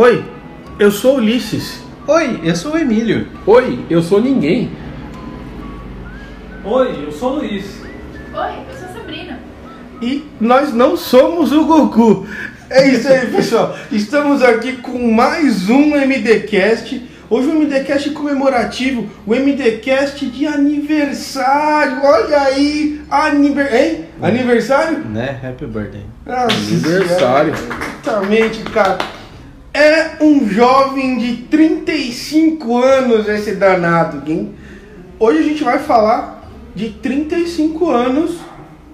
Oi, eu sou Ulisses. Oi, eu sou o Emílio. Oi, eu sou ninguém. Oi, eu sou o Luiz. Oi, eu sou a Sabrina. E nós não somos o Goku. É isso aí, pessoal. Estamos aqui com mais um MDcast. Hoje um MDcast comemorativo, o MDcast de aniversário. Olha aí, aniver... hein? Aniversário? Né? Happy birthday. Nossa Aniversário. Exatamente, cara. É um jovem de 35 anos esse danado, hein? Hoje a gente vai falar de 35 anos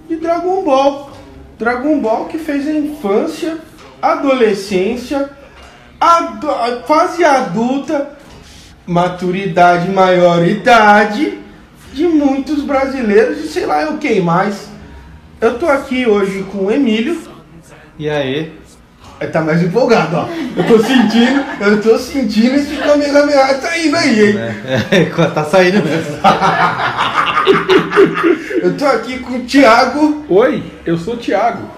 de Dragon Ball. Dragon Ball que fez a infância, adolescência, ado- a fase adulta, maturidade, maioridade de muitos brasileiros e sei lá eu quem mais. Eu tô aqui hoje com o Emílio. E aí? Ele tá mais empolgado, ó. Eu tô sentindo, eu tô sentindo esse Kamehameha tá indo aí, hein? É, tá saindo mesmo. Eu tô aqui com o Thiago. Oi, eu sou o Thiago.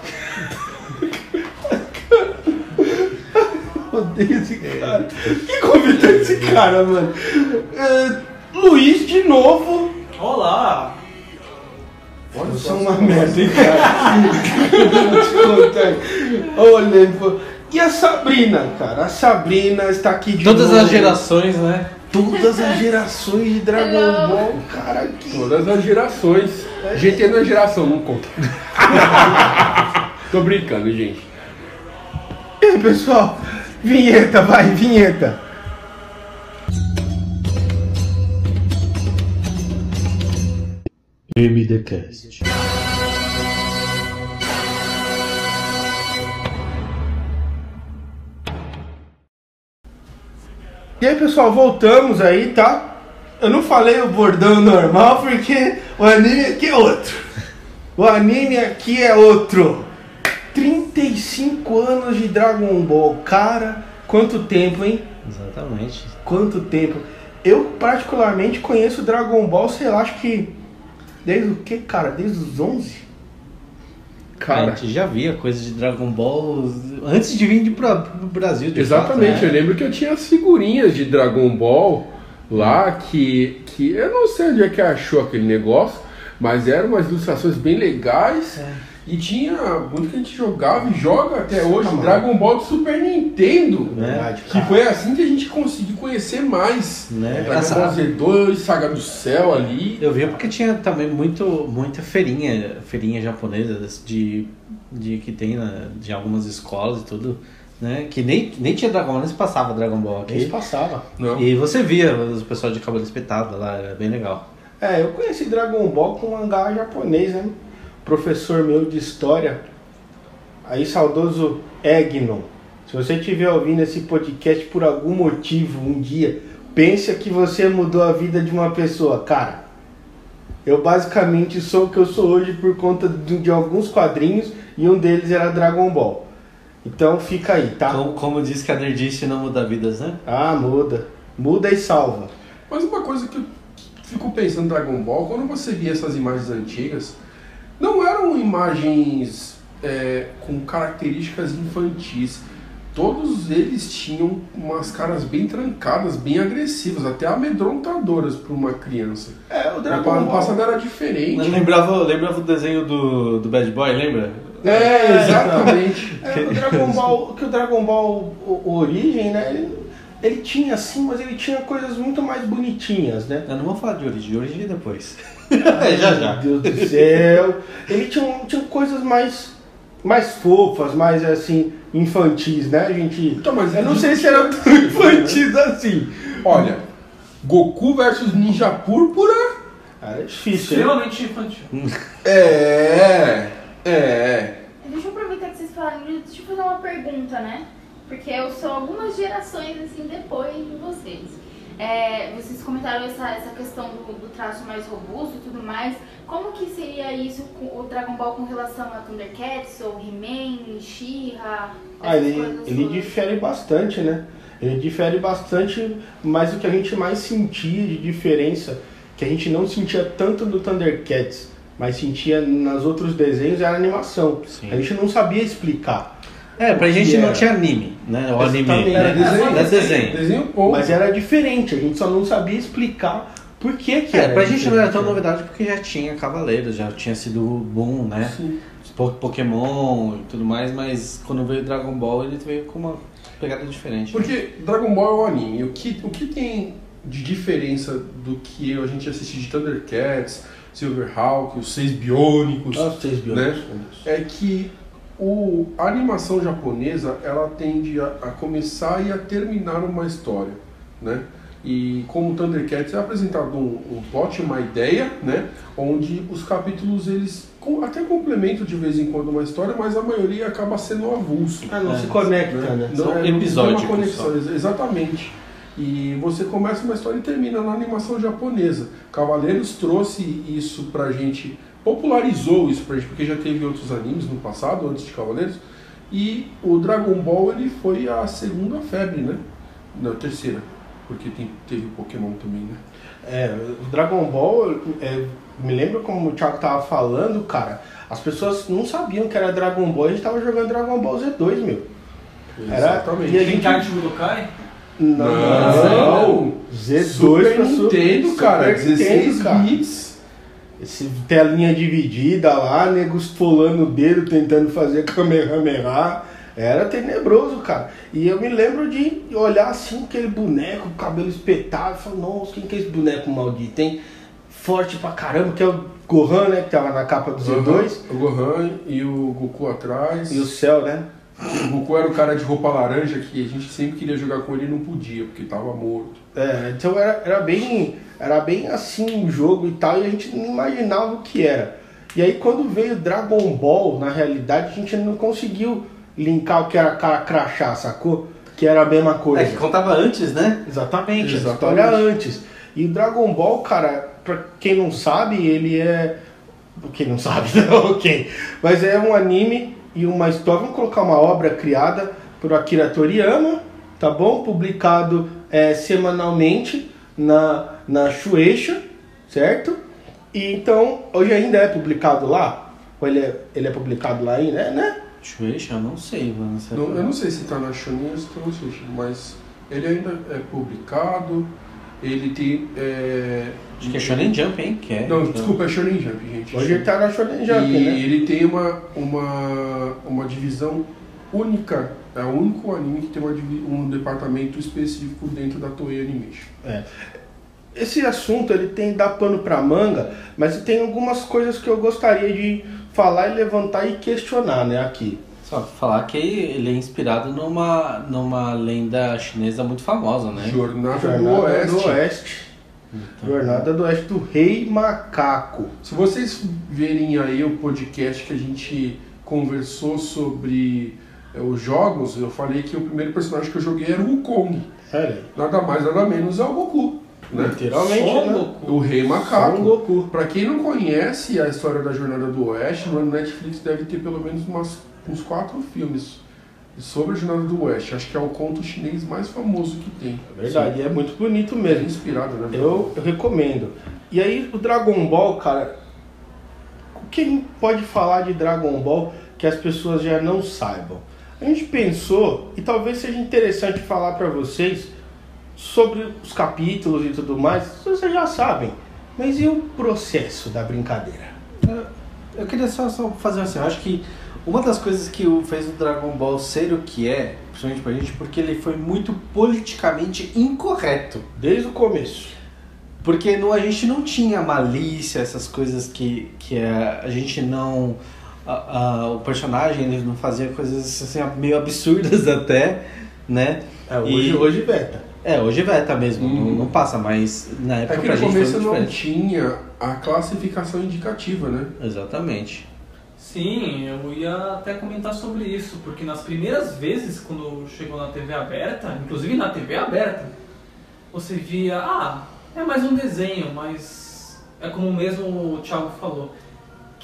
Odeio esse cara. Que convidou esse cara, mano? É, Luiz de novo. Olá! Olha, eu sou uma merda, hein, cara? Vou te contar. Olha. E a Sabrina, cara? A Sabrina está aqui de Todas novo. as gerações, né? Todas as gerações de Dragon Hello. Ball, cara. aqui. Todas as gerações. GT não é geração, não conta. Tô brincando, gente. E aí, pessoal? Vinheta, vai, vinheta. MDCast. E aí, pessoal, voltamos aí, tá? Eu não falei o bordão normal porque o anime aqui é outro. O anime aqui é outro. 35 anos de Dragon Ball. Cara, quanto tempo, hein? Exatamente. Quanto tempo. Eu, particularmente, conheço Dragon Ball, sei lá, acho que. Desde o que, cara? Desde os 11? a Cara, gente já via coisa de Dragon Ball antes de vir de pra, pro Brasil. De exatamente. fato, Eu né? lembro que eu tinha as figurinhas de Dragon Ball lá que, que eu não sei onde é que achou aquele negócio, mas eram umas ilustrações bem legais. E tinha muito que a gente jogava e joga até hoje, Ah, mano. Dragon Ball de Super Nintendo. Verdade, Que cara. foi assim que a gente conseguiu conhecer mais. Né? Dragon Essa- Ball Z2, Saga do Céu ali. Eu via porque tinha também muito, muita feirinha, feirinha japonesa de, de que tem na, de algumas escolas e tudo, né? Que nem, nem tinha Dragon Ball, nem se passava Dragon Ball Nem se aqui. passava. Não. E você via os pessoal de cabelo espetado lá, era bem legal. É, eu conheci Dragon Ball com um mangá japonês, né? Professor meu de história, aí saudoso Egnon. Se você estiver ouvindo esse podcast por algum motivo um dia, pensa que você mudou a vida de uma pessoa, cara. Eu basicamente sou o que eu sou hoje por conta de, de alguns quadrinhos e um deles era Dragon Ball. Então fica aí, tá? Como, como diz que a Nerdice não muda vidas, né? Ah, muda. Muda e salva. Mas uma coisa que eu fico pensando em Dragon Ball, quando você via essas imagens antigas, não eram imagens é, com características infantis. Todos eles tinham umas caras bem trancadas, bem agressivas, até amedrontadoras para uma criança. É, o Dragon Ball. passado era diferente. Lembrava, lembrava o desenho do, do Bad Boy, lembra? É, exatamente. É, o Dragon Ball, que o Dragon Ball o, o Origem, né? Ele, ele tinha assim, mas ele tinha coisas muito mais bonitinhas, né? Eu não vou falar de origem, origem depois. é, já já. Meu Deus do céu. Ele tinha, tinha coisas mais, mais fofas, mais assim, infantis, né, gente? Então, mas Eu não sei se eram tão infantis assim. Olha, Goku versus Ninja Púrpura. Cara, é difícil, né? Extremamente infantil. É, é. Deixa eu aproveitar que vocês falaram, deixa eu fazer uma pergunta, né? Porque eu sou algumas gerações assim depois de vocês. É, vocês comentaram essa, essa questão do, do traço mais robusto e tudo mais. Como que seria isso com o Dragon Ball com relação a Thundercats ou He-Man, She-Ra? Ah, ele, ele todas? difere bastante, né? Ele difere bastante, mas o que a gente mais sentia de diferença, que a gente não sentia tanto do Thundercats, mas sentia nos outros desenhos, era a animação. Sim. A gente não sabia explicar. É, pra gente não era. tinha anime, né? O anime, Exatamente. né? Era desenho. Era desenho. Desenho ponto. Mas era diferente, a gente só não sabia explicar por que que É, era pra gente não era tão diferente. novidade porque já tinha Cavaleiros, já tinha sido boom, né? Sim. Po- Pokémon e tudo mais, mas quando veio Dragon Ball ele veio com uma pegada diferente. Porque Dragon Ball é um anime. O que, o que tem de diferença do que a gente assiste de Thundercats, Silverhawk, os Seis Biônicos, Nossa, vocês viram Né? é que o, a animação japonesa ela tende a, a começar e a terminar uma história, né? E como Thundercats é apresentado um, um plot, uma ideia, né? Onde os capítulos eles com- até complementam de vez em quando uma história, mas a maioria acaba sendo avulso. Ah, não É. se conecta, né? São não tem uma conexão, ex- exatamente. E você começa uma história e termina na animação japonesa. Cavaleiros trouxe isso pra gente, popularizou isso pra gente, porque já teve outros animes no passado, antes de Cavaleiros. E o Dragon Ball ele foi a segunda febre, né? Não, a terceira. Porque tem, teve o Pokémon também, né? É, o Dragon Ball, é, me lembra como o Thiago tava falando, cara, as pessoas não sabiam que era Dragon Ball, a gente tava jogando Dragon Ball Z2, meu. Era- Exatamente. e a Tem gente- Kart Budokai? Não, Não. Z2 Super pra Nintendo, Super cara. Nintendo, 16 cara. bits. Esse telinha dividida lá, nego esfolando o dedo tentando fazer Kamehameha. Era tenebroso, cara. E eu me lembro de olhar assim, aquele boneco, cabelo espetado, e falar, nossa, quem que é esse boneco maldito, hein? Forte pra caramba, que é o Gohan, né? Que tava na capa do Z2. O Gohan e o Goku atrás. E o céu, né? O Goku era o cara de roupa laranja que a gente sempre queria jogar com ele e não podia, porque tava morto. É, então era, era bem era bem assim o jogo e tal, e a gente não imaginava o que era. E aí quando veio Dragon Ball, na realidade, a gente não conseguiu linkar o que era cara crachá, sacou? Que era a mesma coisa. É que contava antes, né? Exatamente, Exatamente. história antes. E o Dragon Ball, cara, pra quem não sabe, ele é. Quem não sabe, não, ok. Mas é um anime e uma história. Vamos colocar uma obra criada por Akira Toriyama, tá bom? Publicado é, semanalmente na, na Shueisha, certo? E então, hoje ainda é publicado lá? Ou ele é, ele é publicado lá ainda, né? Shueisha, eu não sei, mano. Não- eu não sei se tá na Shonen ou se tá no Sushi, mas ele ainda é publicado. Ele tem. É... Acho que é Shonen Jump, hein? Que é, Não, então. desculpa, é Shonen Jump, gente. Hoje ele tá na Shonen Jump, e né? ele tem uma, uma, uma divisão única. É o único anime que tem um departamento específico dentro da Toei Animation. Esse assunto ele tem dá pano pra manga, mas tem algumas coisas que eu gostaria de falar e levantar e questionar, né, aqui. Só falar que ele é inspirado numa, numa lenda chinesa muito famosa, né? Jornada, Jornada do Oeste. do Oeste. Jornada do Oeste do Rei Macaco. Se vocês verem aí o podcast que a gente conversou sobre é, os jogos, eu falei que o primeiro personagem que eu joguei era o Wukong. Aí. Nada mais, nada menos é o Goku. Né? Literalmente, Só né? Goku. O Rei Son Macaco. Goku. Pra quem não conhece a história da Jornada do Oeste, no Netflix deve ter pelo menos umas, uns quatro filmes sobre a Jornada do Oeste. Acho que é o conto chinês mais famoso que tem. É verdade, é muito bonito É mesmo. inspirado, né? Eu, eu recomendo. E aí, o Dragon Ball, cara. O que pode falar de Dragon Ball que as pessoas já não saibam? A gente pensou, e talvez seja interessante falar pra vocês sobre os capítulos e tudo mais, vocês já sabem. Mas e o processo da brincadeira? Eu queria só, só fazer assim, eu acho que uma das coisas que o- fez o Dragon Ball ser o que é, principalmente pra gente, porque ele foi muito politicamente incorreto. Desde o começo. Porque no, a gente não tinha malícia, essas coisas que, que a, a gente não. A- a- o personagem ele não fazia coisas assim, meio absurdas até, né? É, hoje, E- hoje beta. É, hoje veta mesmo, Uhum. não, não passa, mas na É época que pra no começo não diferente. tinha a classificação indicativa, né? Exatamente. Sim, eu ia até comentar sobre isso, porque nas primeiras vezes, quando chegou na TV aberta, inclusive na TV aberta, você via, ah, é mais um desenho, mas é como mesmo o Thiago falou,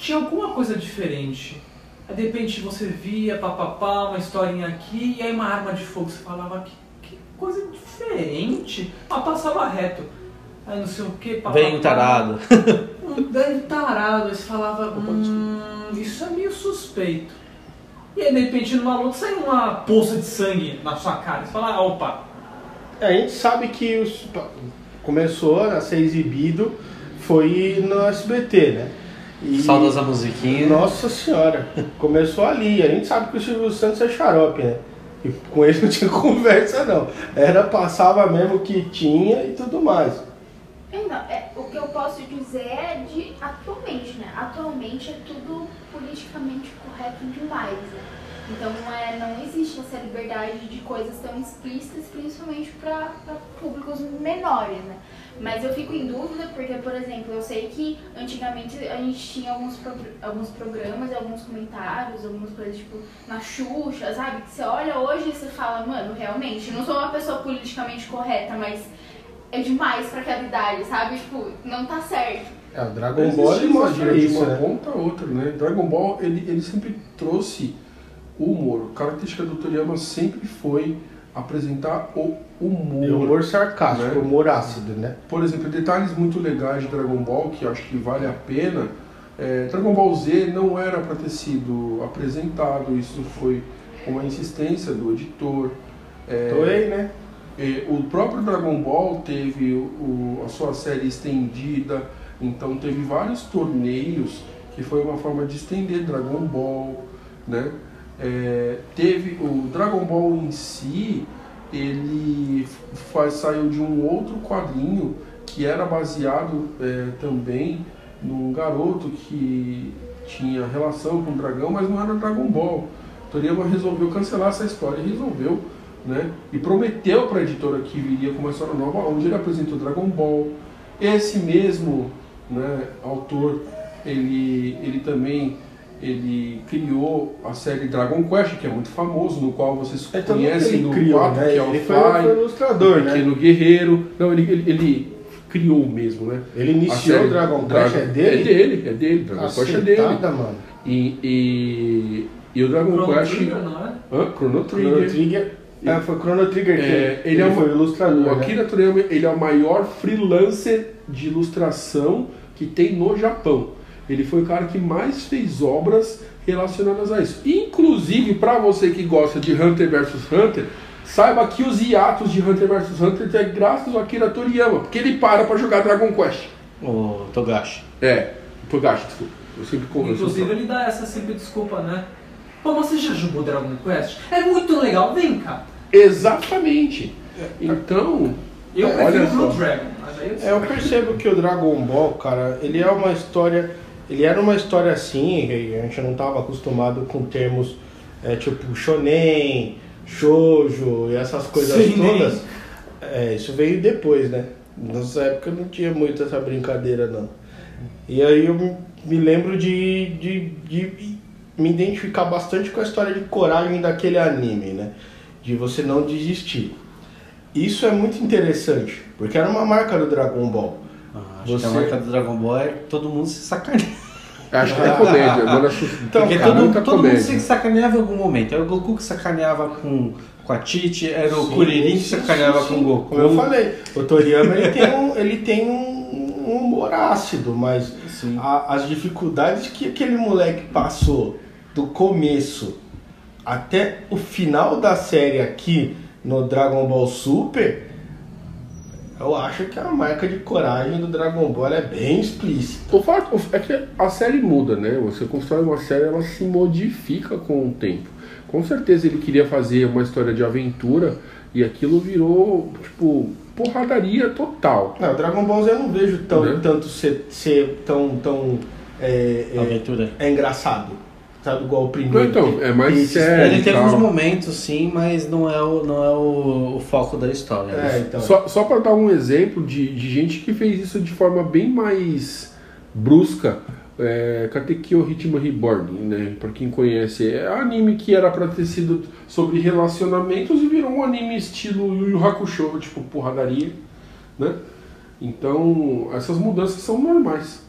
tinha alguma coisa diferente. Aí de repente você via, papapá, uma historinha aqui, e aí uma arma de fogo, você falava, que, que coisa diferente, mas passava reto. Aí não sei o que, papapá. Vem um tarado. Um velho tarado, aí você falava, hum, isso é meio suspeito. E aí, de repente, numa luta, sai uma poça de sangue na sua cara. Você fala, ah, opa, A gente sabe que os, começou a ser exibido foi no SBT, né? E, Saudosa musiquinha. Nossa senhora, começou ali. A gente sabe que o Silvio Santos é xarope, né? E com ele não tinha conversa não. Era, passava mesmo o que tinha e tudo mais. Então, é, o que eu posso dizer é de atualmente, né? Atualmente é tudo politicamente correto demais, né? Então não, é, não existe liberdade de coisas tão explícitas, principalmente para públicos menores, né? Mas eu fico em dúvida porque, por exemplo, eu sei que antigamente a gente tinha alguns, progr- alguns programas, alguns comentários, algumas coisas tipo na Xuxa, sabe? Que você olha hoje e você fala, mano, realmente, não sou uma pessoa politicamente correta, mas é demais pra aquela idade, sabe? Tipo, não tá certo. É, o Dragon Ball ele mostra exagero de isso, uma né? ponta a outra, né? Dragon Ball, ele, ele sempre trouxe o humor. A característica do Toriyama sempre foi apresentar o humor. O humor sarcástico, Né? o humor ácido, né? Por exemplo, detalhes muito legais de Dragon Ball que eu acho que vale a pena. É, Dragon Ball Z não era para ter sido apresentado, isso foi uma insistência do editor. É, Toei, né? é, o próprio Dragon Ball teve o, a sua série estendida, então teve vários torneios que foi uma forma de estender Dragon Ball, né? É, teve o Dragon Ball em si, ele fa- saiu de um outro quadrinho que era baseado é, também num garoto que tinha relação com o dragão, mas não era Dragon Ball. Toriyama resolveu cancelar essa história e resolveu né? E prometeu para a editora que viria com uma história nova, onde ele apresentou Dragon Ball. Esse mesmo né, autor, ele, ele também ele criou a série Dragon Quest, que é muito famoso, no qual vocês É conhecem ele no criou, 4, né? que é o Ele foi, Fly, foi ilustrador, o né? Pequeno Guerreiro. Não, ele, ele, ele criou mesmo, né? Ele iniciou série o Dragon Quest, é dele? É dele, é dele. Dragon Quest é dele. Mano. E, e, e o Dragon Chrono Quest... Trigger, não é? Hã? Chrono Chrono Trigger. Trigger. É, foi Chrono Trigger que É, ele, é foi uma- ilustrador. O né? Akira Toriyama ele é o maior freelancer de ilustração que tem no Japão. Ele foi o cara que mais fez obras relacionadas a isso. Inclusive, para você que gosta de Hunter vs Hunter, saiba que os hiatos de Hunter vs Hunter é graças ao Akira Toriyama, porque ele para para jogar Dragon Quest. O Togashi. É, Togashi, desculpa. Eu sempre eu Inclusive ele dá essa sempre desculpa, né? Pô, você já jogou Dragon Quest? É muito legal, vem cá. Exatamente. Então, Eu olha prefiro só. Blue Dragon. Mas aí É, eu percebo que o Dragon Ball, cara, ele é uma história. Ele era uma história assim, a gente não estava acostumado com termos é, tipo shonen, shoujo e essas coisas Seinen. todas. É, isso veio depois, né? Nessa época não tinha muito essa brincadeira, não. E aí eu me- me lembro de, de, de me identificar bastante com a história de coragem daquele anime, né? De você não desistir. Isso é muito interessante, porque era uma marca do Dragon Ball. Acho que a Você- marca do Dragon Ball é todo mundo se sacaneia. acho que é comédia. Agora, Então, Porque cara, todo, todo mundo se sacaneava em algum momento. Era o Goku que sacaneava com, com a Titi, era o Sim, Kuririn que sacaneava sim, com sim. o Goku. Como eu falei, o Toriyama ele tem um, ele tem um, um humor ácido, mas a- as dificuldades que aquele moleque passou do começo até o final da série aqui no Dragon Ball Super, eu acho que a marca de coragem do Dragon Ball é bem explícita. O fato é que a série muda, né? Você constrói uma série, ela se modifica com o tempo. Com certeza ele queria fazer uma história de aventura e aquilo virou, tipo, porradaria total. Não, o Dragon Ball Z eu não vejo tão, Né? tanto ser, ser tão, tão é, é, Aventura. é engraçado. Sabe, igual o primeiro. Então, é mais Esse- sério. Ele e teve tal. uns momentos, sim, mas não é o, não é o, o foco da história. É, então. Só, só para dar um exemplo de, de gente que fez isso de forma bem mais brusca, é, Katekyo Ritmo Reborn, né? Pra quem conhece, é um anime que era pra ter sido sobre relacionamentos e virou um anime estilo Yu Yu Hakusho, tipo porradaria, né? Então, essas mudanças são normais.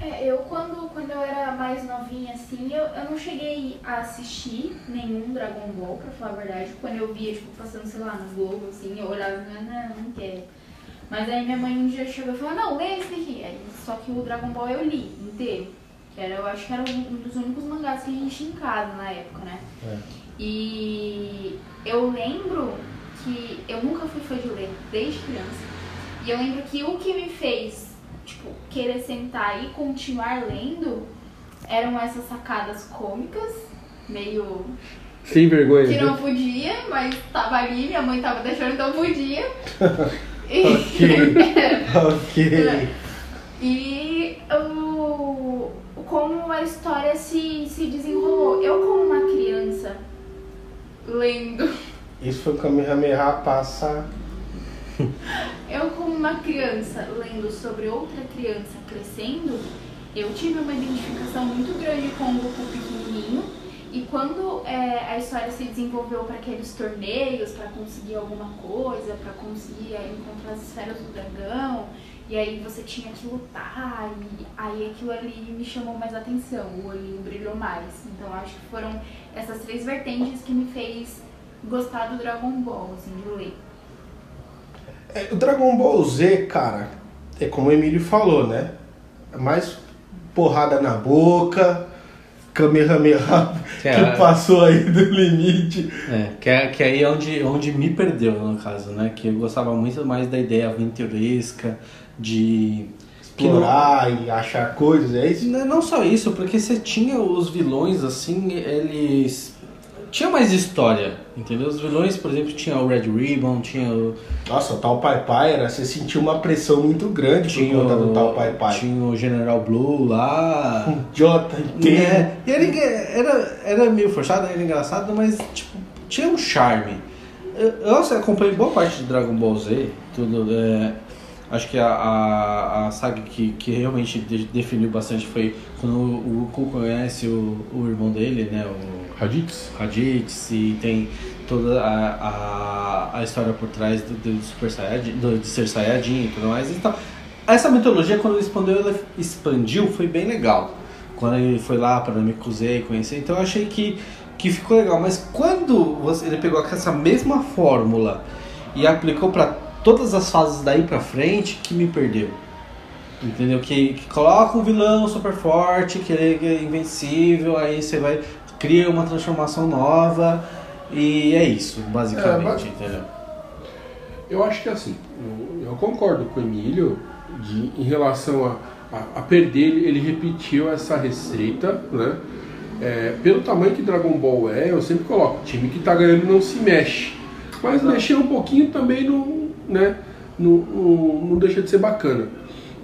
É, eu quando, quando eu era mais novinha, assim, eu, eu não cheguei a assistir nenhum Dragon Ball, pra falar a verdade. Quando eu via, tipo, passando, sei lá, no Globo, assim, eu olhava e falava, não, não quero. Mas aí minha mãe um dia chegou e falou, não, lê esse daqui. Aí, só que o Dragon Ball eu li inteiro. Era, eu acho que era um dos únicos mangás que a gente tinha em casa na época, né? É. E eu lembro que eu nunca fui fã de ler, desde criança. E eu lembro que o que me fez, tipo, querer sentar e continuar lendo eram essas sacadas cômicas, meio Sem vergonha. que né? não podia, mas tava ali, minha mãe tava deixando, então podia. E, Ok. ok. e o, como a história se, se desenrolou. Eu, como uma criança, lendo, Isso foi o Kamehameha passa. eu, como uma criança, lendo sobre outra criança crescendo, eu tive uma identificação muito grande com o Goku pequenininho. E quando é, a história se desenvolveu para aqueles torneios, para conseguir alguma coisa, para conseguir é, encontrar as esferas do dragão, e aí você tinha que lutar, e aí aquilo ali me chamou mais atenção, o olhinho brilhou mais. Então acho que foram essas três vertentes que me fez gostar do Dragon Ball, assim, de ler. É, o Dragon Ball Z, cara, é como o Emílio falou, né? É mais porrada na boca, Kamehameha É. que passou aí do limite. É, que, é, que aí é onde, onde me perdeu, no caso, né? Que eu gostava muito mais da ideia aventuresca, de... que não- Explorar e achar coisas, é isso? Não não só isso, porque você tinha os vilões, assim, eles... Tinha mais história, entendeu? Os vilões, por exemplo, tinha o Red Ribbon, tinha o... Nossa, o tal Pai Pai era, você sentiu uma pressão muito grande por Tinha conta do tal o, Pai Pai. tinha o General Blue lá... Um idiota inteiro. É, e era, era, era meio forçado, era engraçado, mas tipo, tinha um charme. Eu, eu acompanhei boa parte de Dragon Ball Z, tudo. é, acho que a, a, a saga que, que realmente de- definiu bastante foi quando o Goku conhece o, o irmão dele, né? O Raditz? Raditz, e tem toda a, a, a história por trás do, do Super Saiyajin, do, de ser Saiyajin e tudo mais. Então, essa mitologia, quando ele expandiu, ela expandiu, foi bem legal. Quando ele foi lá para Namekusei e conhecer, então eu achei que, que ficou legal. Mas quando você, ele pegou essa mesma fórmula e aplicou para todas as fases daí pra frente, que me perdeu. Entendeu? Que, que coloca um vilão super forte, que ele é invencível, aí você vai cria uma transformação nova e é isso, basicamente, É, mas- entendeu? Eu acho que assim, eu, eu concordo com o Emílio de, em relação a, a, a perder, ele, ele repetiu essa receita, né? É, pelo tamanho que Dragon Ball é, eu sempre coloco, time que tá ganhando não se mexe. Mas mexer um pouquinho também não, né, não, não, não deixa de ser bacana.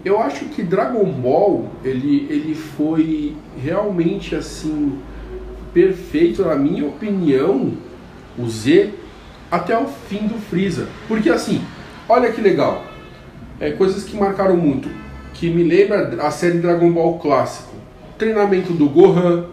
Eu acho que Dragon Ball, ele, ele foi realmente assim, perfeito, na minha opinião, o Z, até o fim do Freeza. Porque assim, olha que legal. É, coisas que marcaram muito. Que me lembra a série Dragon Ball clássico. Treinamento do Gohan.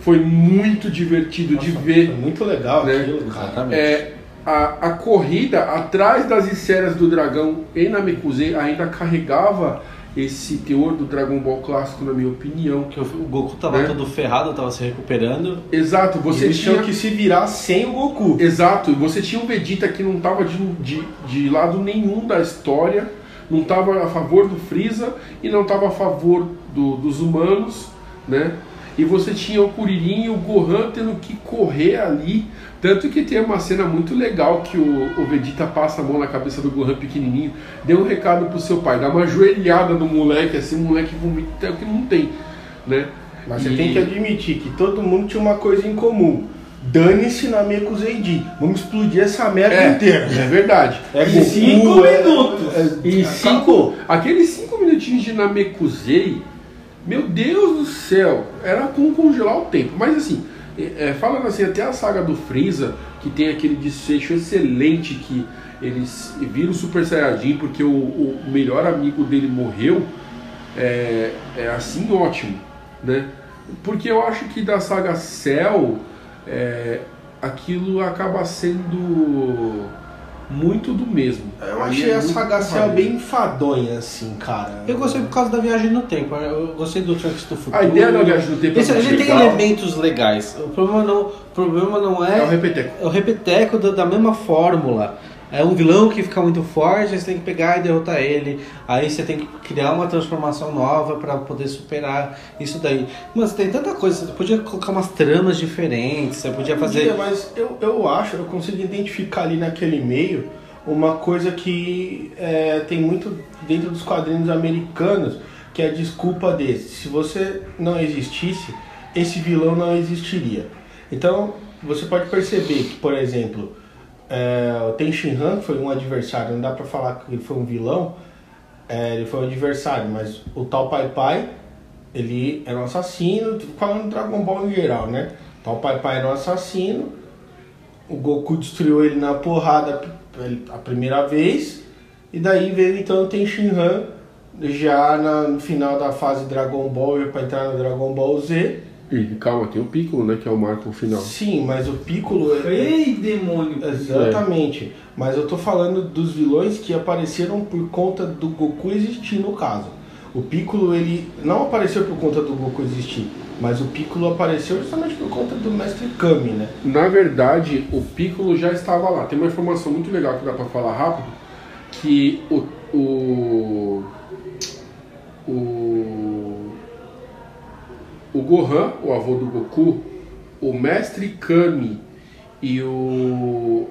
Foi muito divertido de Foi ver. muito legal Né? aquilo, cara. Exatamente. É, a, a corrida atrás das esferas do dragão em Namekusei ainda carregava esse teor do Dragon Ball clássico, na minha opinião. Porque o o Goku tava Né? todo ferrado, tava se recuperando. Exato, você tinha que se virar sem o Goku. Exato, e você tinha um Vegeta que não estava de, de, de lado nenhum da história, não estava a favor do Freeza e não estava a favor do- dos humanos, né? E você tinha o Kuririn e o Gohan tendo que correr ali. Tanto que tem uma cena muito legal que o, o Vegeta passa a mão na cabeça do Gohan pequenininho, deu um recado pro seu pai, dá uma joelhada no moleque, assim, o moleque vomita, é o que não tem, né? Mas você E- tem que admitir que todo mundo tinha uma coisa em comum. Dane-se na Mekuzeidi. Vamos explodir essa merda É, inteira. é verdade. É E cinco minutos. é- E cinco, aqueles cinco minutinhos de Namekusei, meu Deus do céu, era como congelar o tempo. Mas assim, é, é, falando assim, até a saga do Freeza, que tem aquele desfecho excelente que eles viram o Super Saiyajin porque o, o melhor amigo dele morreu, é, é assim ótimo, né? Porque eu acho que da saga Cell, é, aquilo acaba sendo muito do mesmo. Eu Aí achei é a muito saga Cell válido. bem enfadonha, assim, cara. Eu gostei por causa da viagem no tempo, eu gostei do Trunks do Futuro. A ideia da viagem no tempo é Esse, muito ele tem legal. elementos legais. O problema não, o problema não é, É o repeteco. é o repeteco da, da mesma fórmula. É um vilão que fica muito forte, aí você tem que pegar e derrotar ele. Aí você tem que criar uma transformação nova para poder superar isso daí. Mas tem tanta coisa, você podia colocar umas tramas diferentes, você podia fazer. Mas eu, eu acho, eu consigo identificar ali naquele meio uma coisa que é, tem muito dentro dos quadrinhos americanos, que é a desculpa desse. Se você não existisse, esse vilão não existiria. Então, você pode perceber que, por exemplo, é, o Ten Shin Han foi um adversário, não dá pra falar que ele foi um vilão, é, ele foi um adversário, mas o tal Pai Pai, ele era um assassino, falando do Dragon Ball em geral, né? O tal Pai Pai era um assassino, o Goku destruiu ele na porrada a primeira vez, e daí veio então o Ten Shin Han, já na- no final da fase Dragon Ball, já pra entrar no Dragon Ball Z. E calma, tem o Piccolo, né? Que é o marco final. Sim, mas o Piccolo... é- Ei, demônio! Exatamente. Mas eu tô falando dos vilões que apareceram por conta do Goku existir no caso. O Piccolo ele não apareceu por conta do Goku existir, mas o Piccolo apareceu justamente por conta do Mestre Kami, né? Na verdade, o Piccolo já estava lá. Tem uma informação muito legal que dá pra falar rápido, que o o o, o Gohan, o avô do Goku, o mestre Kami e o,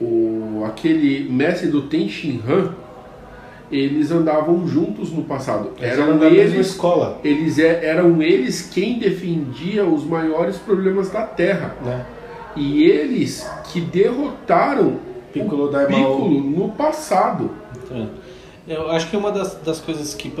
o aquele mestre do Tenshin Han, eles andavam juntos no passado. Eles Eram da mesma eles escola, eles é- eram eles quem defendia os maiores problemas da Terra. né? E eles que derrotaram Piccolo o. Piccolo no passado. Eu acho que uma das, das coisas que,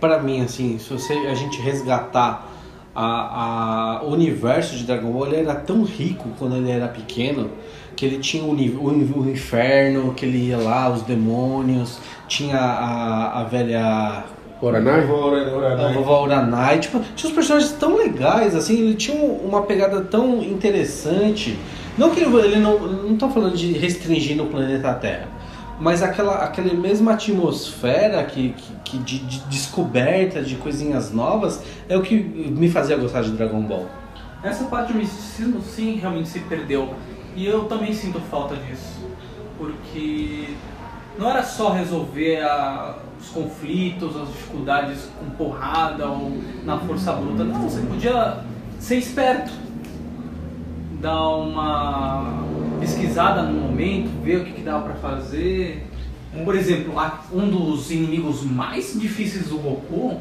pra mim, assim, se você, a gente resgatar a, a, o universo de Dragon Ball, era tão rico quando ele era pequeno, que ele tinha o, o, o inferno, que ele ia lá, os demônios, tinha a, a velha Oranai? A Uranai. vovó Uranai, tipo, tinha uns personagens tão legais, assim, ele tinha um- uma pegada tão interessante. Não que ele, ele não, não tô falando de restringir no planeta Terra, mas aquela, aquela mesma atmosfera que, que, que de, de descoberta de coisinhas novas é o que me fazia gostar de Dragon Ball. Essa parte do misticismo sim realmente se perdeu. E eu também sinto falta disso. Porque não era só resolver a- os conflitos, as dificuldades com porrada ou na força bruta. Não, você podia ser esperto. Dar uma pesquisada no momento, ver o que, que dava pra fazer. Por exemplo, um dos inimigos mais difíceis do Goku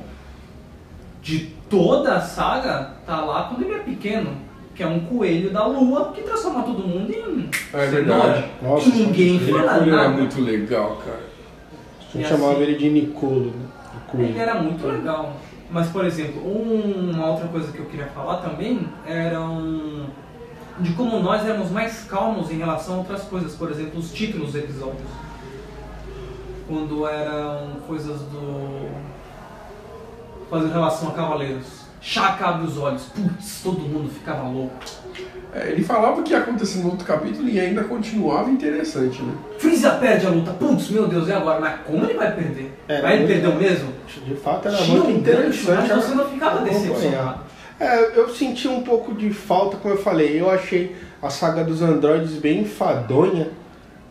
de toda a saga tá lá quando ele é pequeno, que é um coelho da lua que transforma todo mundo em É verdade. Nossa, e ninguém Ele fala era nada. muito legal, cara. A gente E chamava assim- ele de Nicolo, né? Ele coelho. era muito legal. Mas, por exemplo, um- uma outra coisa que eu queria falar também era um- de como nós éramos mais calmos em relação a outras coisas. Por exemplo, os títulos dos episódios. Quando eram coisas do. fazendo relação a cavaleiros. Chaka abre os olhos. Putz, todo mundo ficava louco. É, ele falava que ia acontecer no outro capítulo e ainda continuava interessante, né? Freeza perde a luta. Putz, meu Deus, e agora? Mas como ele vai perder? É, vai ele muito- perdeu mesmo? De fato era Tinha muito um gancho, interessante. mas você não ficava decepcionado. É, eu senti um pouco de falta, como eu falei. Eu achei a saga dos androides bem enfadonha.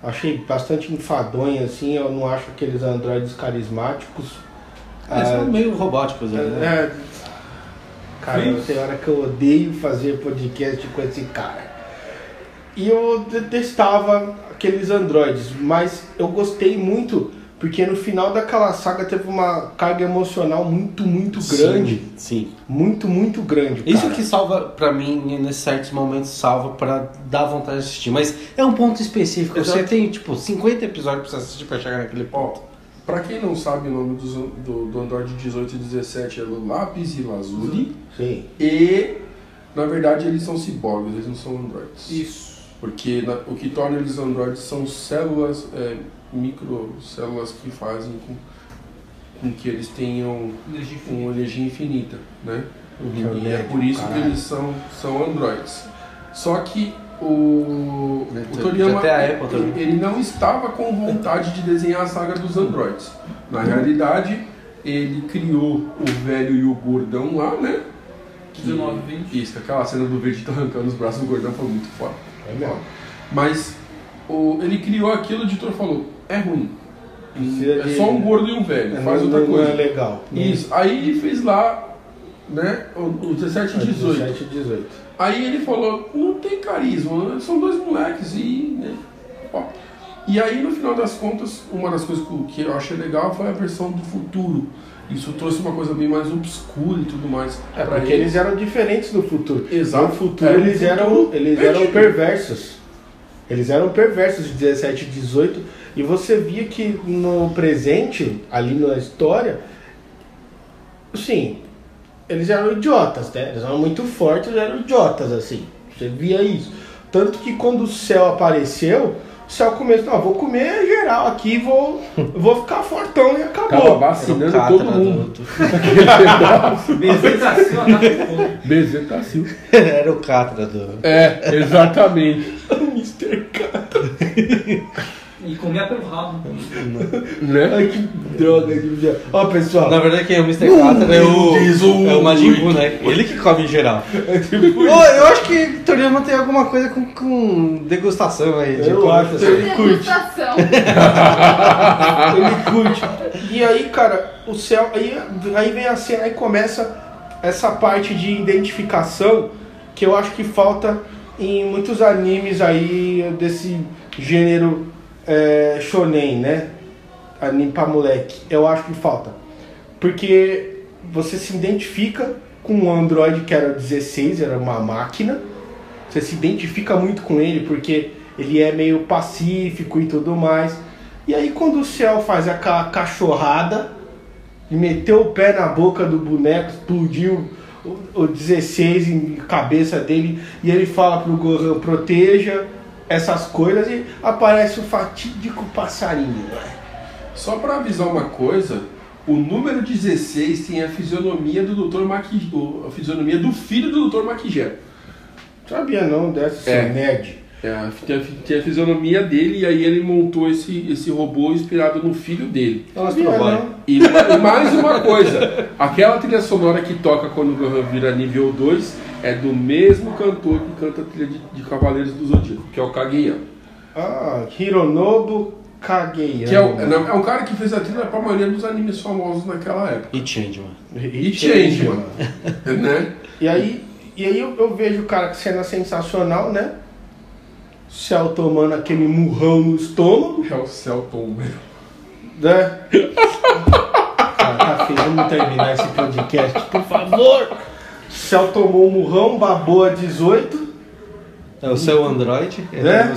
Achei bastante enfadonha, assim. Eu não acho aqueles androides carismáticos. Eles Ah, são meio robóticos, né? é, cara, Sim. tem hora que eu odeio fazer podcast com esse cara. E eu detestava aqueles androides, mas eu gostei muito porque no final daquela saga teve uma carga emocional muito, muito grande. Sim, sim. Muito, muito grande. Isso cara. que salva, pra mim, nesses certos momentos, salva pra dar vontade de assistir. Mas é um ponto específico. Você Exato. tem, tipo, 50 episódios pra você assistir pra chegar naquele ponto. Pra quem não sabe o nome dos- do, do Android 18 e 17 é o Lápis e Lazuli. Sim. E, na verdade, eles são ciborgues, eles não são androides. Isso. Porque na- o que torna eles androides são células, é, microcélulas que fazem com, com que eles tenham Energia uma energia infinita, né? O E é por isso que eles são, são androids. Só que o, o Toriyama também. ele não estava com vontade de desenhar a saga dos androids. Na realidade, ele criou o velho e o gordão lá, né? Que- 19, 20. Isso, aquela cena do Vegeta arrancando os braços do gordão foi muito foda. É mesmo. Mas o, ele criou aquilo, o editor falou, é ruim. Precisa é de- só um gordo e um velho, Não- faz outra não coisa. é legal. Isso. Aí fez lá, né, o, o 17 e 18. 17 e 18. Aí ele falou, não tem carisma, são dois moleques e. Né, ó. E aí no final das contas, uma das coisas que- que eu achei legal foi a versão do futuro. Isso trouxe uma coisa bem mais obscura e tudo mais. É, porque eles eram diferentes do futuro. Exato. No futuro Era eles eram, futuro eles eram perversos. Eles eram perversos de 17 e 18. E você via que no presente, ali na história, sim, eles eram idiotas, né? Eles eram muito fortes, eram idiotas, assim. Você via isso. Tanto que quando o céu apareceu, o céu começou, ah, vou comer geral aqui, vou, vou ficar fortão e Tava acabou. vacinando Era o todo Catra mundo. do- Bezetacil. Bezetacil. Era o Catra do. É, exatamente. Mr. K. E comia pelo rabo. né? Ai, que droga de viado. Ó, pessoal. Na verdade, quem é o Mr. Catra é o, é o Majin Buu, né? Ele que come em geral. É tipo Ô, eu acho que Toriyama tem alguma coisa com, com degustação aí. de Eu acho que ele curte. Degustação. Ele curte. E aí, cara, o céu. Aí, aí vem a cena, aí começa essa parte de identificação que eu acho que falta em muitos animes aí desse gênero é, shonen, né? Anime pra moleque. Eu acho que falta. Porque você se identifica com o Android que era 16, era uma máquina. Você se identifica muito com ele porque ele é meio pacífico e tudo mais. E aí quando o céu faz aquela cachorrada e meteu o pé na boca do boneco, explodiu o, o 16 em cabeça dele e ele fala pro Gohan proteja essas coisas e aparece o fatídico passarinho. Só pra avisar uma coisa, o número 16 tem a fisionomia do Dr. Maqui... o- a fisionomia do filho do Dr. Maquigé. Sabia não dessa, É. nerd. É, tem, a, tem a fisionomia dele e aí ele montou esse, esse robô inspirado no filho dele. E, e mais uma coisa, aquela trilha sonora que toca quando o Gohan vira nível 2 é do mesmo cantor que canta a trilha de, de Cavaleiros do Zodíaco, que é o Kageyama. Ah, Hironobu Kageyama. Que é, o- não, é um cara que fez a trilha pra maioria dos animes famosos naquela época. E Changeman. E Changeman, né? E aí, e aí eu, eu vejo, cara, que cena sensacional, né? Céu tomando aquele murrão no estômago, É o Celton, velho. né? Cara, tá feio, vamos terminar esse podcast, por favor. Céu tomou um murrão, babou a 18. É o seu Android. ele Né?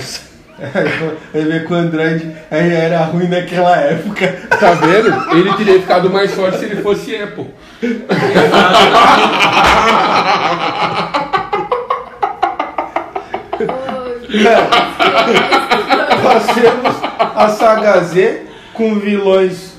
é o- Ele vê que o Android aí era ruim naquela época. Tá vendo? Ele teria ficado mais forte se ele fosse Apple. Passemos a saga Z com vilões,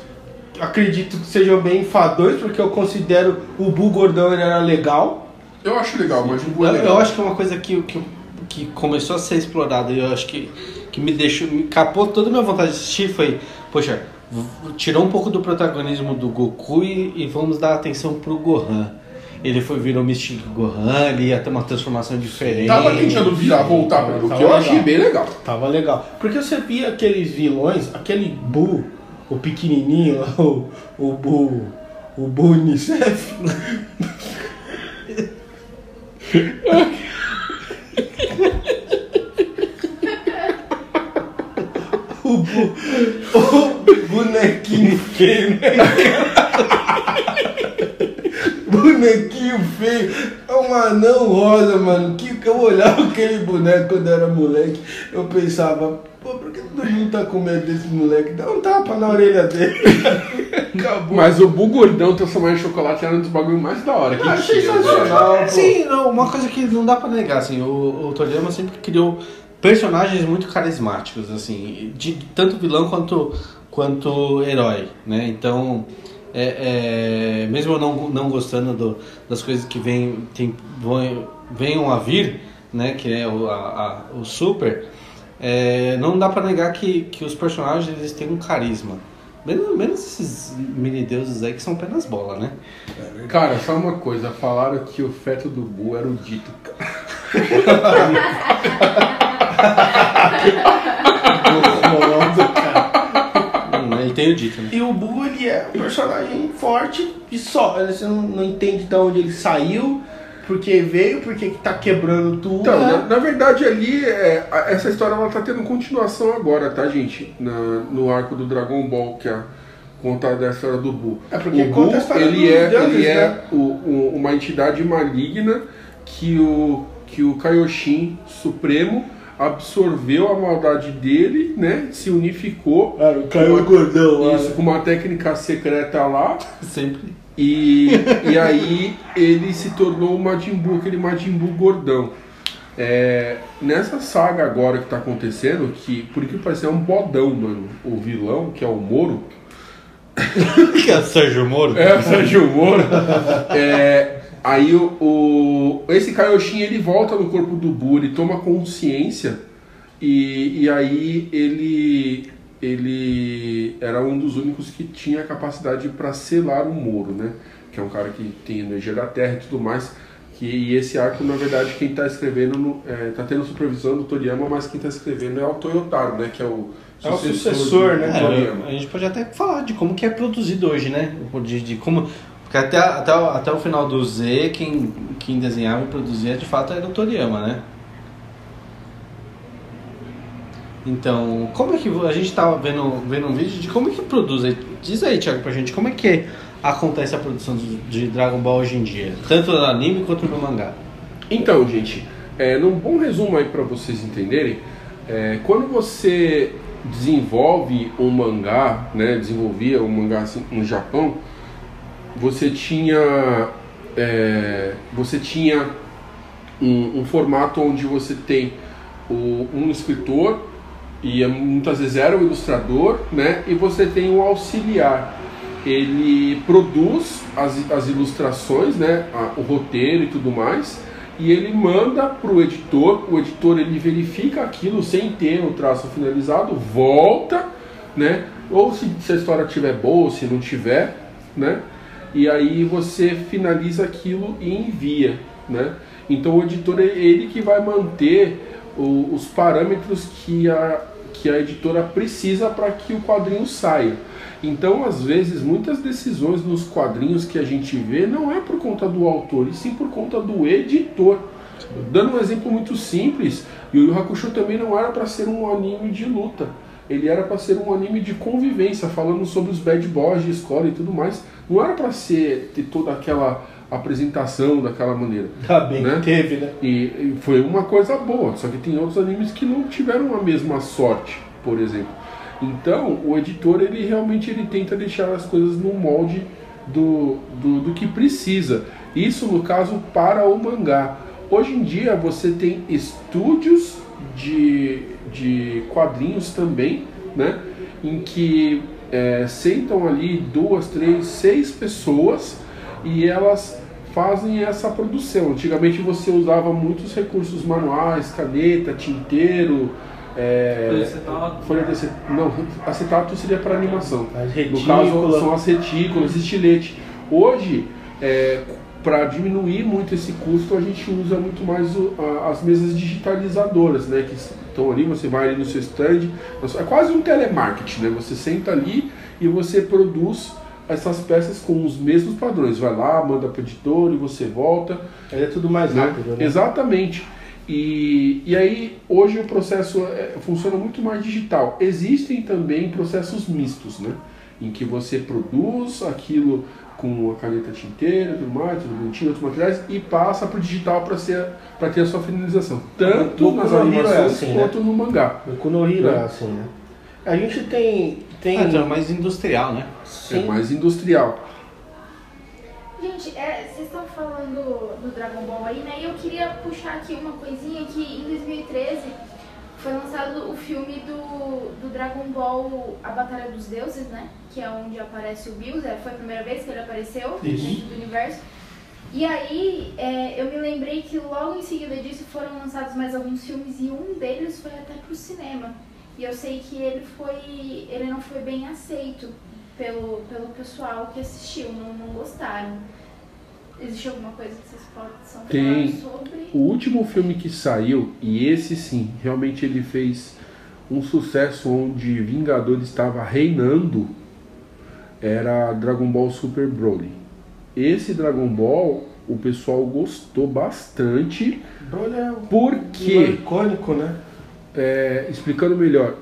acredito que sejam bem enfadões, porque eu considero o Bu Gordão ele era legal. Eu acho legal, mas é legal. eu acho que é uma coisa que, que, que começou a ser explorada e eu acho que, que me deixou, me capou toda a minha vontade de assistir foi, poxa, tirou um pouco do protagonismo do Goku e, e vamos dar atenção pro Gohan. Ele foi virou Mystic Gohan, ele ia ter uma transformação diferente. Tava tentando virar, voltar pra que eu achei legal. bem legal. Tava legal. Porque você via aqueles vilões, aquele Bu, o pequenininho, o, o Bu, o Bu Unicef. o, bu, o bonequinho feio, né? Bonequinho feio, é um anão rosa, mano. Que, eu olhava aquele boneco quando era moleque, eu pensava, todo mundo tá com medo desse moleque? Dá um tapa na orelha dele. Acabou. Mas o Bu Gordão transformar em chocolate era um dos bagulhos mais da hora. que tinha, sensacional, pô. Sim, não, uma coisa que não dá pra negar, assim, o, o Toriyama sempre criou personagens muito carismáticos, assim, de tanto vilão quanto, quanto herói, né? Então, é, é, mesmo eu não, não gostando do- das coisas que vem, tem, vão- venham a vir, né, que é o, a- a- o Super, é, não dá para negar que, que os personagens eles têm um carisma. Menos, menos esses mini-deuses aí que são apenas bola, né? É. Cara, só uma coisa. Falaram que o feto do Boo era o dito. Hum, ele tem o dito, né? E o Boo, ele é um personagem forte e só. Você não, não entende de onde ele saiu por que veio, por que que tá quebrando tudo. Então, na, na verdade ali, é, a- essa história ela tá tendo continuação agora, tá, gente? Na- no arco do Dragon Ball, que é conta da história do Buu. É porque o conta a Buu, história ele é, deuses, ele é né? o- o- uma entidade maligna que o, que o Kaioshin Supremo absorveu a maldade dele, né? Se unificou. Cara, caiu o gordão Isso, com uma técnica secreta lá. Sempre. E, e aí ele se tornou o Majin Buu, aquele Majin Buu gordão. É, nessa saga agora que tá acontecendo, que por que parece é um bodão, mano. O vilão, que é o Moro. que é o Sérgio Moro? É, o Sérgio Moro. É, aí o, o- esse Kaioshin ele volta no corpo do Buu, ele toma consciência e, e aí ele ele era um dos únicos que tinha a capacidade para selar o Moro, né? Que é um cara que tem energia da Terra e tudo mais. Que, e esse arco, na verdade, quem está escrevendo, no- é, tá tendo supervisão do Toriyama, mas quem está escrevendo é o Toyotaro, né? Que é o É o sucessor, né? do É, Toriyama. a gente pode até falar de como que é produzido hoje, né? De, de como. Porque até, até, o- até o final do Z, quem, quem desenhava e produzia de fato era o Toriyama, né? Então, como é que. A gente tava vendo, vendo um vídeo de como é que produz. Diz aí, Thiago, pra gente, como é que acontece a produção de de Dragon Ball hoje em dia? Tanto no anime quanto no mangá. Então, gente, é, num bom resumo aí para vocês entenderem, é, quando você desenvolve um mangá, né, desenvolvia um mangá assim, no Japão, você tinha é, você tinha um, um formato onde você tem o- um escritor e é, muitas vezes era o ilustrador, né, e você tem um auxiliar ele produz as, as ilustrações, né, a- o roteiro e tudo mais, e ele manda para o editor. O editor ele verifica aquilo sem ter o traço finalizado, volta, né, ou se, se a história tiver boa, se não tiver, né, e aí você finaliza aquilo e envia, né. Então o editor é ele que vai manter o- os parâmetros que a, que a editora precisa para que o quadrinho saia. Então, às vezes, muitas decisões nos quadrinhos que a gente vê não é por conta do autor, e sim por conta do editor. Dando um exemplo muito simples, Yu Yu Hakusho também não era para ser um anime de luta. Ele era para ser um anime de convivência, falando sobre os bad boys de escola e tudo mais. Não era para ser ter toda aquela apresentação daquela maneira. Tá bem, Né? teve, né? E, e foi uma coisa boa, só que tem outros animes que não tiveram a mesma sorte, por exemplo. Então, o editor, ele realmente ele tenta deixar as coisas no molde do, do, do que precisa. Isso, no caso, para o mangá. Hoje em dia, você tem estúdios de, de quadrinhos também, né? Em que é, sentam ali duas, três, seis pessoas e elas fazem essa produção. Antigamente você usava muitos recursos manuais, caneta, tinteiro, é, Folha de acetato. folha de acetato. Não, acetato seria para animação. No caso são as retículas, estilete. Hoje, para diminuir muito esse custo, a gente usa muito mais o- a- as mesas digitalizadoras, né? Que estão ali, você vai ali no seu stand. É quase um telemarketing, né? Você senta ali e você produz essas peças com os mesmos padrões. Vai lá, manda para o editor e você volta. Aí é tudo mais né? rápido, né? Exatamente. E, e aí, hoje o processo é, funciona muito mais digital. Existem também processos mistos, né? Em que você produz aquilo com a caneta tinteira, tudo mais, tudo bonitinho, outros materiais, e passa para o digital para ter a sua finalização. Tanto nas no Hero é animações assim, né? quanto no mangá. O Kunohiro é Né? assim, né? A gente tem. tem Ah, então é mais industrial, né? sim, É mais industrial. Gente, é, vocês estão falando do Dragon Ball aí, né? E eu queria puxar aqui uma coisinha que em 2013 foi lançado o filme do, do Dragon Ball A Batalha dos Deuses, né? Que é onde aparece o Bills, é, foi a primeira vez que ele apareceu Isso. dentro do universo. E aí, é, eu me lembrei que logo em seguida disso foram lançados mais alguns filmes e um deles foi até pro cinema. E eu sei que ele foi. ele não foi bem aceito pelo, pelo pessoal que assistiu, não, não gostaram. Existe alguma coisa que vocês possam Tem. falar sobre? O último filme que saiu, e esse sim, realmente ele fez um sucesso onde Vingador estava reinando, era Dragon Ball Super Broly. Esse Dragon Ball o pessoal gostou bastante. Broly é um Porque, icônico, né? É, explicando melhor,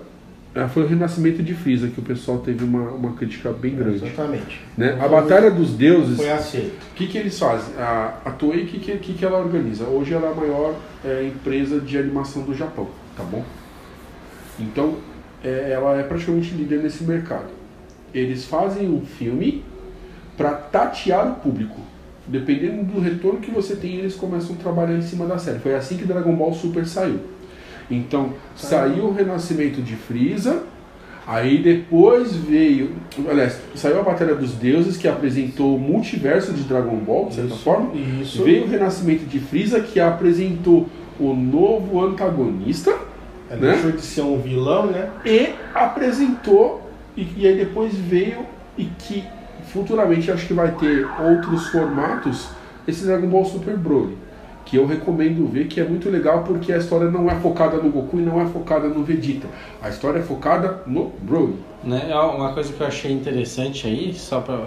é, foi o renascimento de Freeza que o pessoal teve uma, uma crítica bem grande. Exatamente. Né? A Batalha dos Deuses, Foi aceito. o que, que eles fazem? A, a Toei, o que, que, que, que ela organiza? Hoje ela é a maior é, empresa de animação do Japão, tá bom? Então, é, ela é praticamente líder nesse mercado. Eles fazem um filme para tatear o público. Dependendo do retorno que você tem, eles começam a trabalhar em cima da série. Foi assim que Dragon Ball Super saiu. Então, saiu o renascimento de Freeza, aí depois veio. Aliás, saiu a Batalha dos Deuses, que apresentou o multiverso de Dragon Ball, de certa Isso. forma. Isso. Veio o renascimento de Freeza, que apresentou o novo antagonista, Ela né? deixou de ser um vilão, né? e apresentou, e, e aí depois veio, e que futuramente acho que vai ter outros formatos, esse Dragon Ball Super Broly. Que eu recomendo ver, que é muito legal porque a história não é focada no Goku e não é focada no Vegeta. A história é focada no Broly. Né? é Uma coisa que eu achei interessante aí, só pra,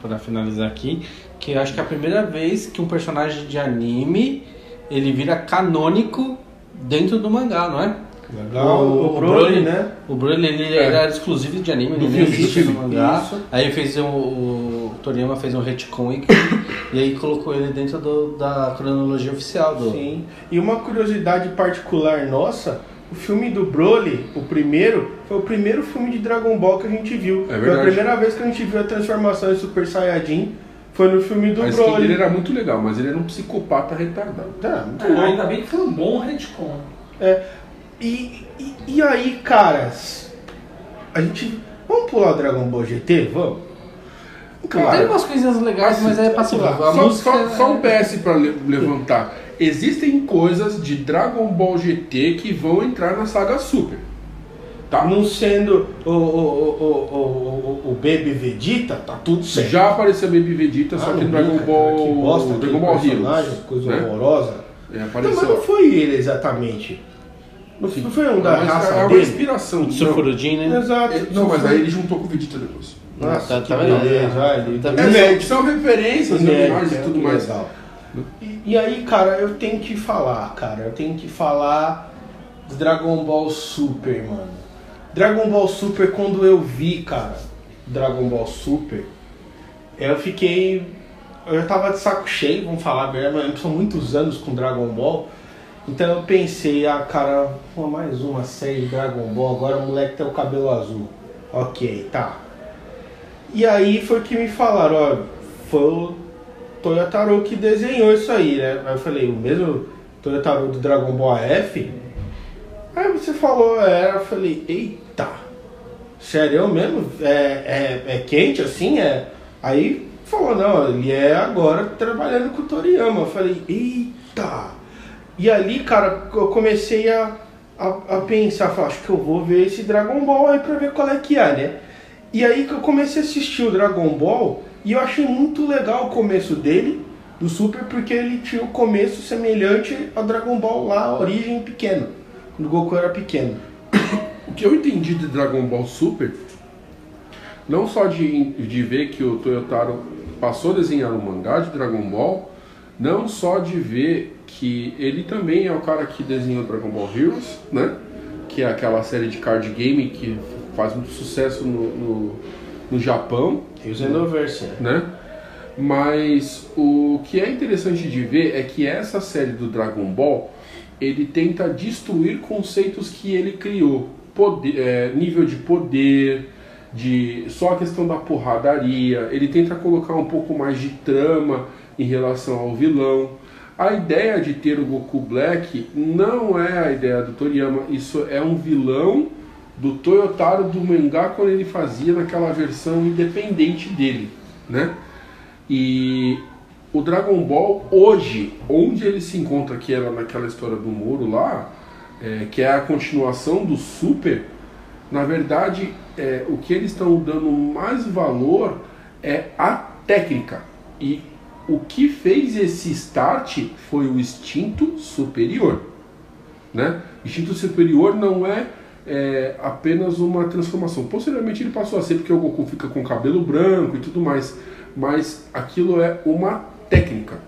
pra finalizar aqui, que eu acho que é a primeira vez que um personagem de anime ele vira canônico dentro do mangá, não é? Legal. O, Broly, né? O Broly ele, É. era exclusivo de anime, ele existia do no mangá. Isso. Aí fez um, o Toriyama fez um retcon e, e aí colocou ele dentro do- da cronologia oficial do. Sim. E uma curiosidade particular nossa, o filme do Broly, o primeiro, foi o primeiro filme de Dragon Ball que a gente viu. É foi a primeira vez que a gente viu a transformação em Super Saiyajin. Foi no filme do a Broly. dele era muito legal, mas ele era um psicopata retardado. Tá, muito É, louco. ainda bem que foi um bom retcon. É, e, e, e aí, caras, a gente. Vamos pular o Dragon Ball GT? Vamos? Tem Cara, umas coisinhas legais, mas é passivo. A Só, música só- é- só um PS pra le- levantar. Existem coisas de Dragon Ball GT que vão entrar na saga Super. Tá? não sendo o, o, o, o, o, o Baby Vegeta, tá tudo certo. Já apareceu Baby Vegeta, Ah, só que Dragon brinca, Ball, cara, que bosta, Dragon Ball personagem, Heroes. coisa né? horrorosa. É, Não, mas não apareceu. foi ele exatamente. Não foi, não foi um da raça é uma dele? inspiração. não. Sufurudin, né? Exato. É, Não, mas aí ele juntou com o Vegeta depois. Nossa, Tá- que tá vendo? beleza, olha, ele Tá é. São referências, é, e tudo mais. legal. E, e aí, cara, eu tenho que falar, cara, eu tenho que falar do Dragon Ball Super, mano. Dragon Ball Super, quando eu vi, cara, Dragon Ball Super, eu fiquei. Eu tava de saco cheio, vamos falar verdade, mas são muitos anos com Dragon Ball. Então eu pensei, ah, cara, pô, mais uma série de Dragon Ball, agora o moleque tem o cabelo azul. Ok, tá. E aí foi que me falaram, ó, foi o Toyotaro que desenhou isso aí, né? Aí eu falei, o mesmo Toyotaro do Dragon Ball AF? Aí você falou, é, eu falei, eita, sério mesmo? É, é, é quente assim? É... Aí falou, não, ele é agora trabalhando com o Toriyama. Eu falei, eita! E ali, cara, eu comecei a, a, a pensar, falei, acho que eu vou ver esse Dragon Ball aí pra ver qual é que é, né? E aí que eu comecei a assistir o Dragon Ball e eu achei muito legal o começo dele, do Super, porque ele tinha o começo semelhante ao Dragon Ball lá, a origem pequeno, quando o Goku era pequeno. O que eu entendi de Dragon Ball Super, não só de, de ver que o Toyotaro passou a desenhar o mangá de Dragon Ball, não só de ver que ele também é o cara que desenhou Dragon Ball Heroes, né? Que é aquela série de card game que faz muito sucesso no, no, no Japão, E o Xenoverse, né? Mas o que é interessante de ver é que essa série do Dragon Ball ele tenta destruir conceitos que ele criou, poder, é, nível de poder, de só a questão da porradaria. Ele tenta colocar um pouco mais de trama em relação ao vilão. A ideia de ter o Goku Black não é a ideia do Toriyama, isso é um vilão do Toyotaro do mangá quando ele fazia naquela versão independente dele, né? E o Dragon Ball hoje, onde ele se encontra, que era naquela história do muro lá, é, que é a continuação do Super, na verdade, é, o que eles estão dando mais valor é a técnica. E o que fez esse start foi o instinto superior. Né? Instinto superior não é, é, apenas uma transformação. Posteriormente ele passou a ser porque o Goku fica com cabelo branco e tudo mais, mas aquilo é uma técnica.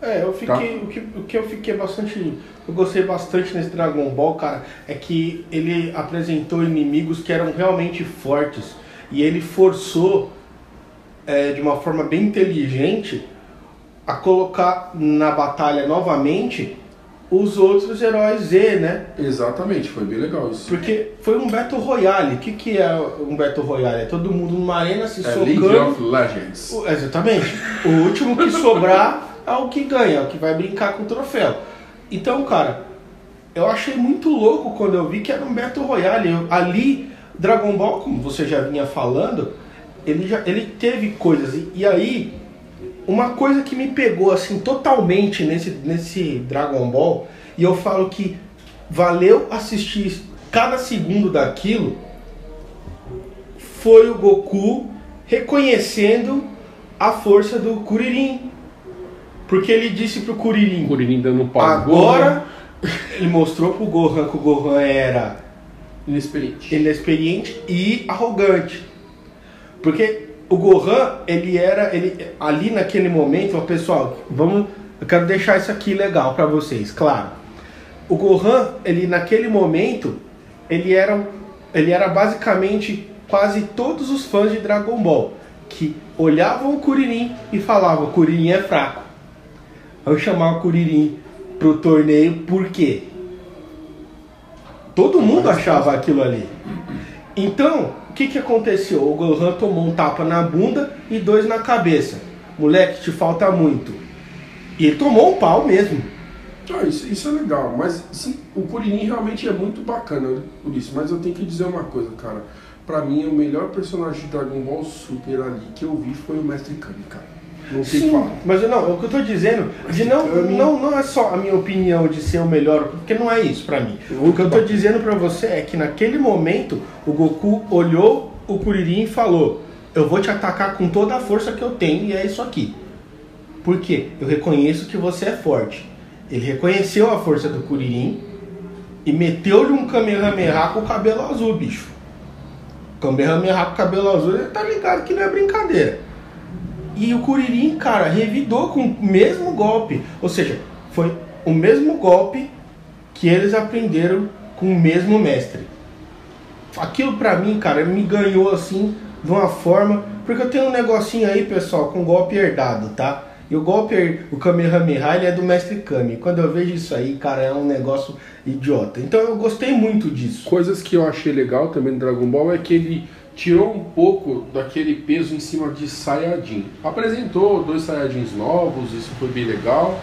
É, eu fiquei. Tá. O, que, o que eu fiquei bastante. Eu gostei bastante nesse Dragon Ball, cara, é que ele apresentou inimigos que eram realmente fortes. E ele forçou, é, de uma forma bem inteligente, a colocar na batalha novamente os outros heróis Z, né? Exatamente, foi bem legal isso. Porque foi um Battle Royale. O que, que é um Battle Royale? É todo mundo numa arena se É League socando. of Legends. O- Exatamente. O último que sobrar é o que ganha, é o que vai brincar com o troféu. Então, cara, eu achei muito louco quando eu vi que era um Battle Royale. Eu- ali, Dragon Ball, como você já vinha falando, ele, já, ele teve coisas. E, e aí, uma coisa que me pegou assim totalmente nesse, nesse Dragon Ball, e eu falo que valeu assistir cada segundo daquilo, foi o Goku reconhecendo a força do Kuririn. Porque ele disse pro Kuririn, Kuririn dando um pau agora ele mostrou pro Gohan que o Gohan era inexperiente. inexperiente e arrogante. Porque o Gohan, ele era ele ali naquele momento, ó, pessoal, vamos, eu quero deixar isso aqui legal pra vocês, claro. O Gohan, ele naquele momento, ele era ele era basicamente quase todos os fãs de Dragon Ball que olhavam o Kuririn e falavam: "O Kuririn é fraco". Vamos chamar o Kuririn pro torneio por quê? Todo mundo achava aquilo ali. Então, que, que aconteceu? O Gohan tomou um tapa na bunda e dois na cabeça. Moleque, te falta muito. E ele tomou um pau mesmo. Ah, isso, isso é legal, mas sim, o Kuririn realmente é muito bacana por isso. Mas eu tenho que dizer uma coisa, cara. Pra mim, o melhor personagem de Dragon Ball Super ali que eu vi foi o Mestre Kami, cara. Não o que falar. mas não, o que eu tô dizendo, de não, não, não é só a minha opinião de ser o melhor, porque não é isso pra mim. O que eu tô dizendo pra você é que naquele momento o Goku olhou o Kuririn e falou: Eu vou te atacar com toda a força que eu tenho e é isso aqui. Por quê? Eu reconheço que você é forte. Ele reconheceu a força do Kuririn e meteu-lhe um Kamehameha com o cabelo azul, bicho. Kamehameha com o cabelo azul, ele tá ligado que não é brincadeira. E o Kuririn, cara, revidou com o mesmo golpe. Ou seja, foi o mesmo golpe que eles aprenderam com o mesmo mestre. Aquilo pra mim, cara, me ganhou assim de uma forma. Porque eu tenho um negocinho aí, pessoal, com golpe herdado, tá? E o golpe, o Kamehameha, ele é do mestre Kami. Quando eu vejo isso aí, cara, é um negócio idiota. Então eu gostei muito disso. Coisas que eu achei legal também no Dragon Ball é que ele tirou um pouco daquele peso em cima de Saiyajin. Apresentou dois Saiyajins novos, isso foi bem legal,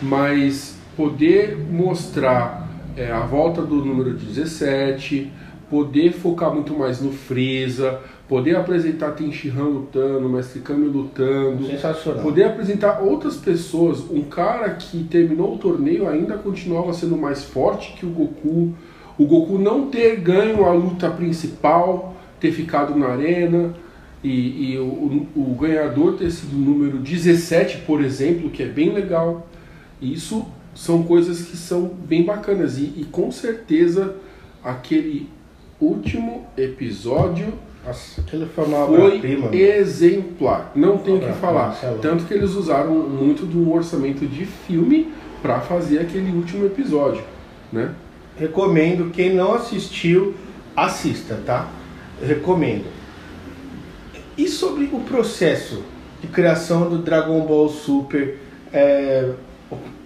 mas poder mostrar é, a volta do número 17, poder focar muito mais no Freeza, poder apresentar Tenshinhan lutando, Mestre Kami lutando, Sensacional. Poder apresentar outras pessoas, um cara que terminou o torneio ainda continuava sendo mais forte que o Goku, o Goku não ter ganho a luta principal, ter ficado na arena, e, e o, o- ganhador ter sido o número 17, por exemplo, que é bem legal. Isso são coisas que são bem bacanas, e, e com certeza aquele último episódio Nossa, foi mano. exemplar. Não tem o que falar. Marcelo. Tanto que eles usaram muito do orçamento de filme para fazer aquele último episódio, né? Recomendo, quem não assistiu, assista, tá? Recomendo. E sobre o processo de criação do Dragon Ball Super, é,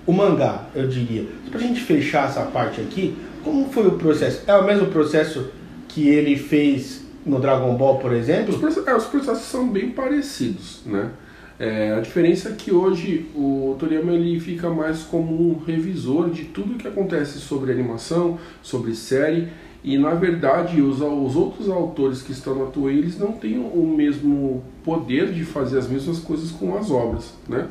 o- mangá, eu diria. Pra gente fechar essa parte aqui, como foi o processo? É o mesmo processo que ele fez no Dragon Ball, por Os, exemplo? proce- é, os processos são bem parecidos, né? É, a diferença é que hoje o Toriyama ele fica mais como um revisor de tudo que acontece sobre animação, sobre série, e na verdade os, os outros autores que estão na Toei eles não têm o mesmo poder de fazer as mesmas coisas com as obras, né?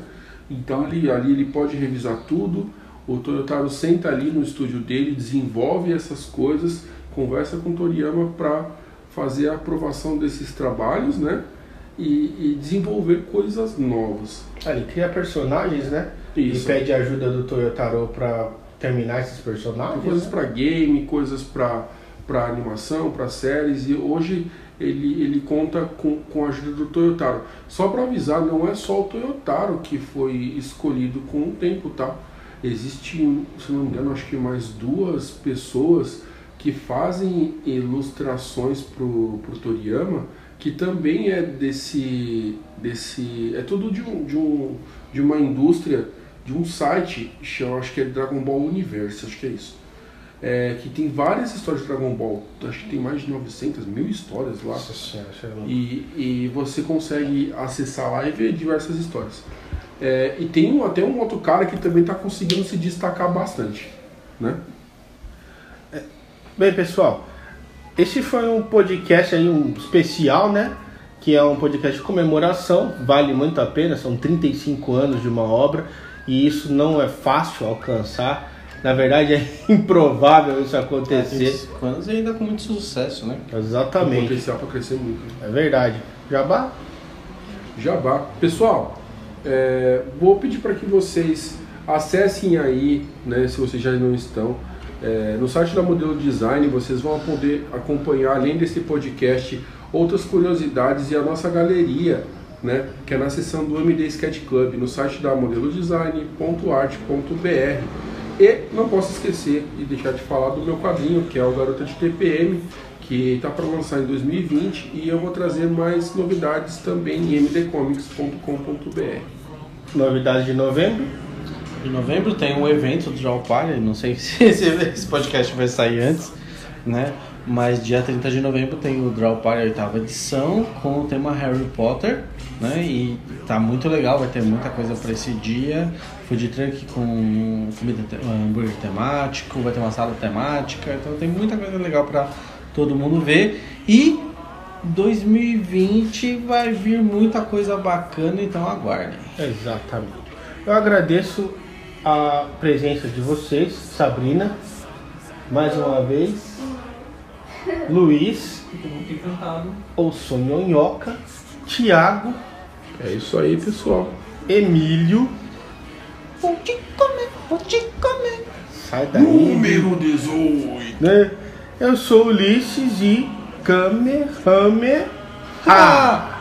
Então ele, ali ele pode revisar tudo, o Toyotaro senta ali no estúdio dele, desenvolve essas coisas, conversa com o Toriyama para fazer a aprovação desses trabalhos, né? E, e desenvolver coisas novas. Ah, Ele cria personagens, né? Isso. E pede ajuda do Toyotaro pra terminar esses personagens. Coisas né? para game, coisas para para animação, para séries e hoje ele, ele conta com, com a ajuda do Toyotaro. Só para avisar, não é só o Toyotaro que foi escolhido com o tempo, tá? Existe, se não me engano, acho que mais duas pessoas que fazem ilustrações pro, pro Toriyama, que também é desse, desse é tudo de, um, de, um, de uma indústria, de um site, acho que é Dragon Ball Universe, acho que é isso é, que tem várias histórias de Dragon Ball. Acho que tem mais de 900 mil histórias lá. Nossa senhora, é. E, e você consegue acessar lá e ver diversas histórias. É, e tem um- até um outro cara que também está conseguindo se destacar bastante. Né? Bem, pessoal, esse foi um podcast aí, um especial, né? Que é um podcast de comemoração, vale muito a pena, são 35 anos de uma obra e isso não é fácil alcançar. Na verdade, é improvável isso acontecer. 25 anos e ainda com muito sucesso, né? Tem Exatamente, potencial para crescer muito. né? é verdade. Jabá? Jabá. Pessoal, é, vou pedir para que vocês acessem aí, né, se vocês já não estão, é, no site da Modelo Design vocês vão poder acompanhar, além desse podcast, outras curiosidades e a nossa galeria, né, que é na seção do MD Sketch Club, no site da modelodesign.art.br. E não posso esquecer de deixar de falar do meu quadrinho, que é o Garota de TPM, que está para lançar em 2020 e eu vou trazer mais novidades também em mdcomics.com.br. Novidade de novembro? Em novembro tem um evento do Party, não sei se esse, esse podcast vai sair antes, né? Mas dia 30 de novembro tem o Draw Party, oitava edição, com o tema Harry Potter, né? E tá muito legal, vai ter muita coisa para esse dia. Food truck com comida, te- hambúrguer temático, vai ter uma sala temática, então tem muita coisa legal para todo mundo ver. E 2020 vai vir muita coisa bacana, então aguardem. Exatamente. Eu agradeço a presença de vocês, Sabrina, mais uma vez, Luiz, ou Sonhonhoca, Tiago, É isso aí, pessoal. Emílio. Vou te comer, vou te comer. Sai daí. Número 18. Né? Eu sou Ulisses e Kamehameha. through